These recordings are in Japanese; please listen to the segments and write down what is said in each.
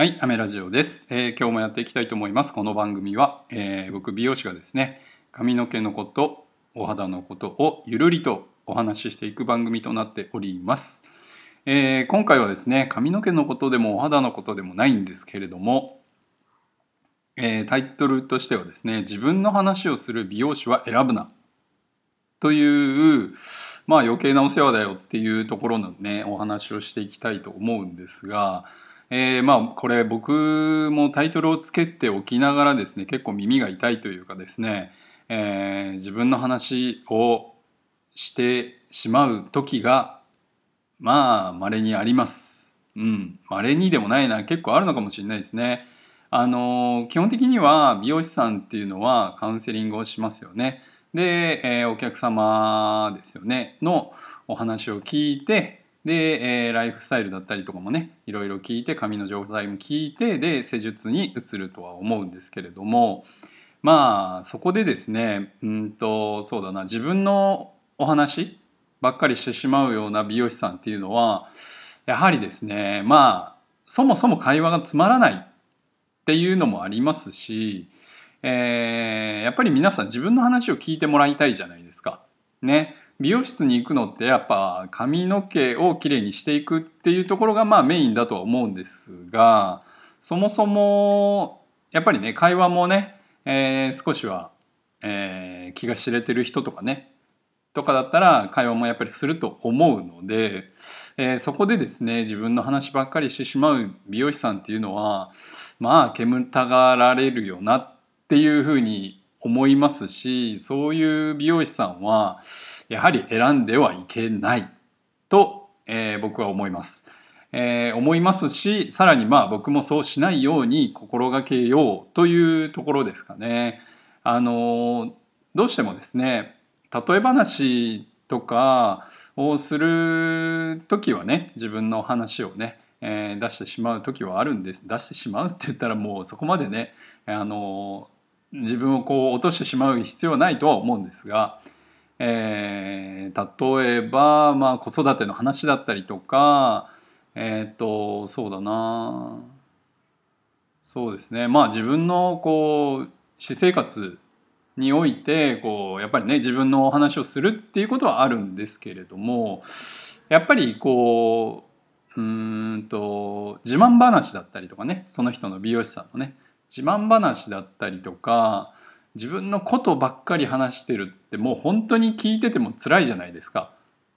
はい、アメラジオです、えー今日もやっていきたいと思います。この番組は、えー僕美容師がですね、髪の毛のこと、お肌のことをゆるりとお話ししていく番組となっております。えー今回はですね、髪の毛のことでもお肌のことでもないんですけれども、えタイトルとしてはですね、自分の話をする美容師は選ぶなという、まあ余計なお世話だよっていうところのね、お話をしていきたいと思うんですが、えーまあこれ僕もタイトルをつけておきながらですね結構耳が痛いというかですね、えー自分の話をしてしまう時がまあ稀にあります。うん稀にでもないな結構あるのかもしれないですね。あの基本的には美容師さんっていうのはカウンセリングをしますよね。で、えーお客様ですよねのお話を聞いてで、えーライフスタイルだったりとかもねいろいろ聞いて髪の状態も聞いてで施術に移るとは思うんですけれどもまあそこでですねうんとそうだな自分のお話ばっかりしてしまうような美容師さんっていうのはやはりですねまあそもそも会話がつまらないっていうのもありますし、えーやっぱり皆さん自分の話を聞いてもらいたいじゃないですか。ね。美容室に行くのってやっぱ髪の毛をきれいにしていくっていうところがまあメインだとは思うんですがそもそもやっぱりね会話もね、えー少しは、えー気が知れてる人とかねとかだったら会話もやっぱりすると思うので、えーそこでですね自分の話ばっかりしてしまう美容師さんっていうのはまあ煙たがられるよなっていうふうに思いますしそういう美容師さんはやはり選んではいけないと、えー僕は思います。えー思いますしさらにまあ僕もそうしないように心がけようというところですかね。あのーどうしてもですね例え話とかをする時はね自分の話をね、えー出してしまう時はあるんです出してしまうって言ったらもうそこまでねあの自分をこう落としてしまう必要はないとは思うんですが、えー例えば、まあ、子育ての話だったりとかえっ、とそうだな。そうですね。まあ自分のこう私生活においてこうやっぱりね自分のお話をするっていうことはあるんですけれどもやっぱりこううんと自慢話だったりとかねその人の美容師さんのね自慢話だったりとか自分のことばっかり話してるってもう本当に聞いてても辛いじゃないですか。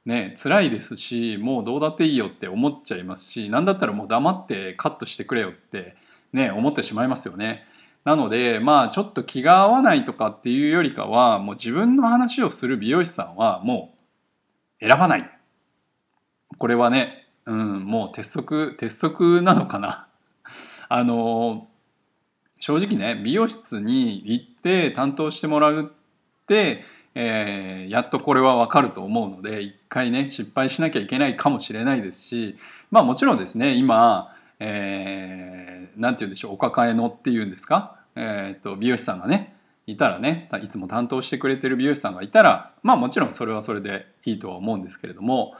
ね辛いですしもうどうだっていいよって思っちゃいますし何だったらもう黙ってカットしてくれよってね思ってしまいますよね。なのでまあちょっと気が合わないとかっていうよりかはもう自分の話をする美容師さんはもう選ばない。これはね、うん、もう鉄則鉄則なのかな。あの正直ね美容室に行って担当してもらうって、えーやっとこれは分かると思うので一回ね失敗しなきゃいけないかもしれないですしまあもちろんですね今えーて言うんでしょうお抱えのっていうんですか、えー、と美容師さんがねいたらねいつも担当してくれてる美容師さんがいたらまあもちろんそれはそれでいいとは思うんですけれども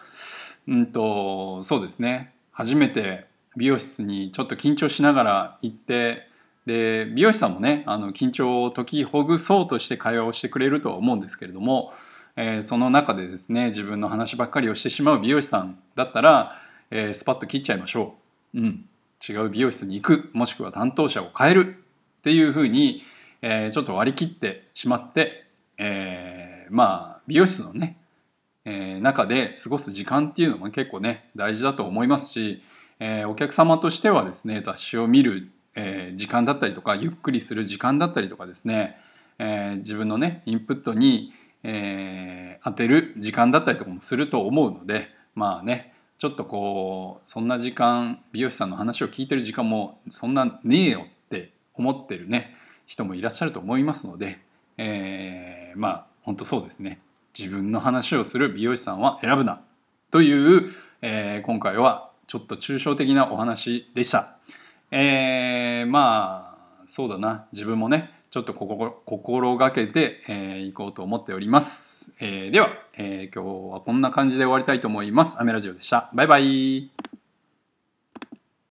うんとそうですね初めて美容室にちょっと緊張しながら行ってで美容師さんもねあの緊張を解きほぐそうとして会話をしてくれるとは思うんですけれども、えーその中でですね自分の話ばっかりをしてしまう美容師さんだったら、えースパッと切っちゃいましょう、うん、違う美容室に行く。もしくは担当者を変える。っていうふうに、えーちょっと割り切ってしまって、えーまあ美容室のねえー中で過ごす時間っていうのも結構ね大事だと思いますし、えーお客様としてはですね雑誌を見る、えー時間だったりとかゆっくりする時間だったりとかですね、えー自分のねインプットに、えー当てる時間だったりとかもすると思うのでまあねちょっとこうそんな時間美容師さんの話を聞いてる時間もそんなねえよって思ってるね人もいらっしゃると思いますので、えーまあ本当そうですね自分の話をする美容師さんは選ぶなという、えー今回はちょっと抽象的なお話でした。えーまあそうだな自分もねちょっと心がけて、えー、いこうと思っております。えーでは、えー今日はこんな感じで終わりたいと思います。アメラジオでした。バイバイ。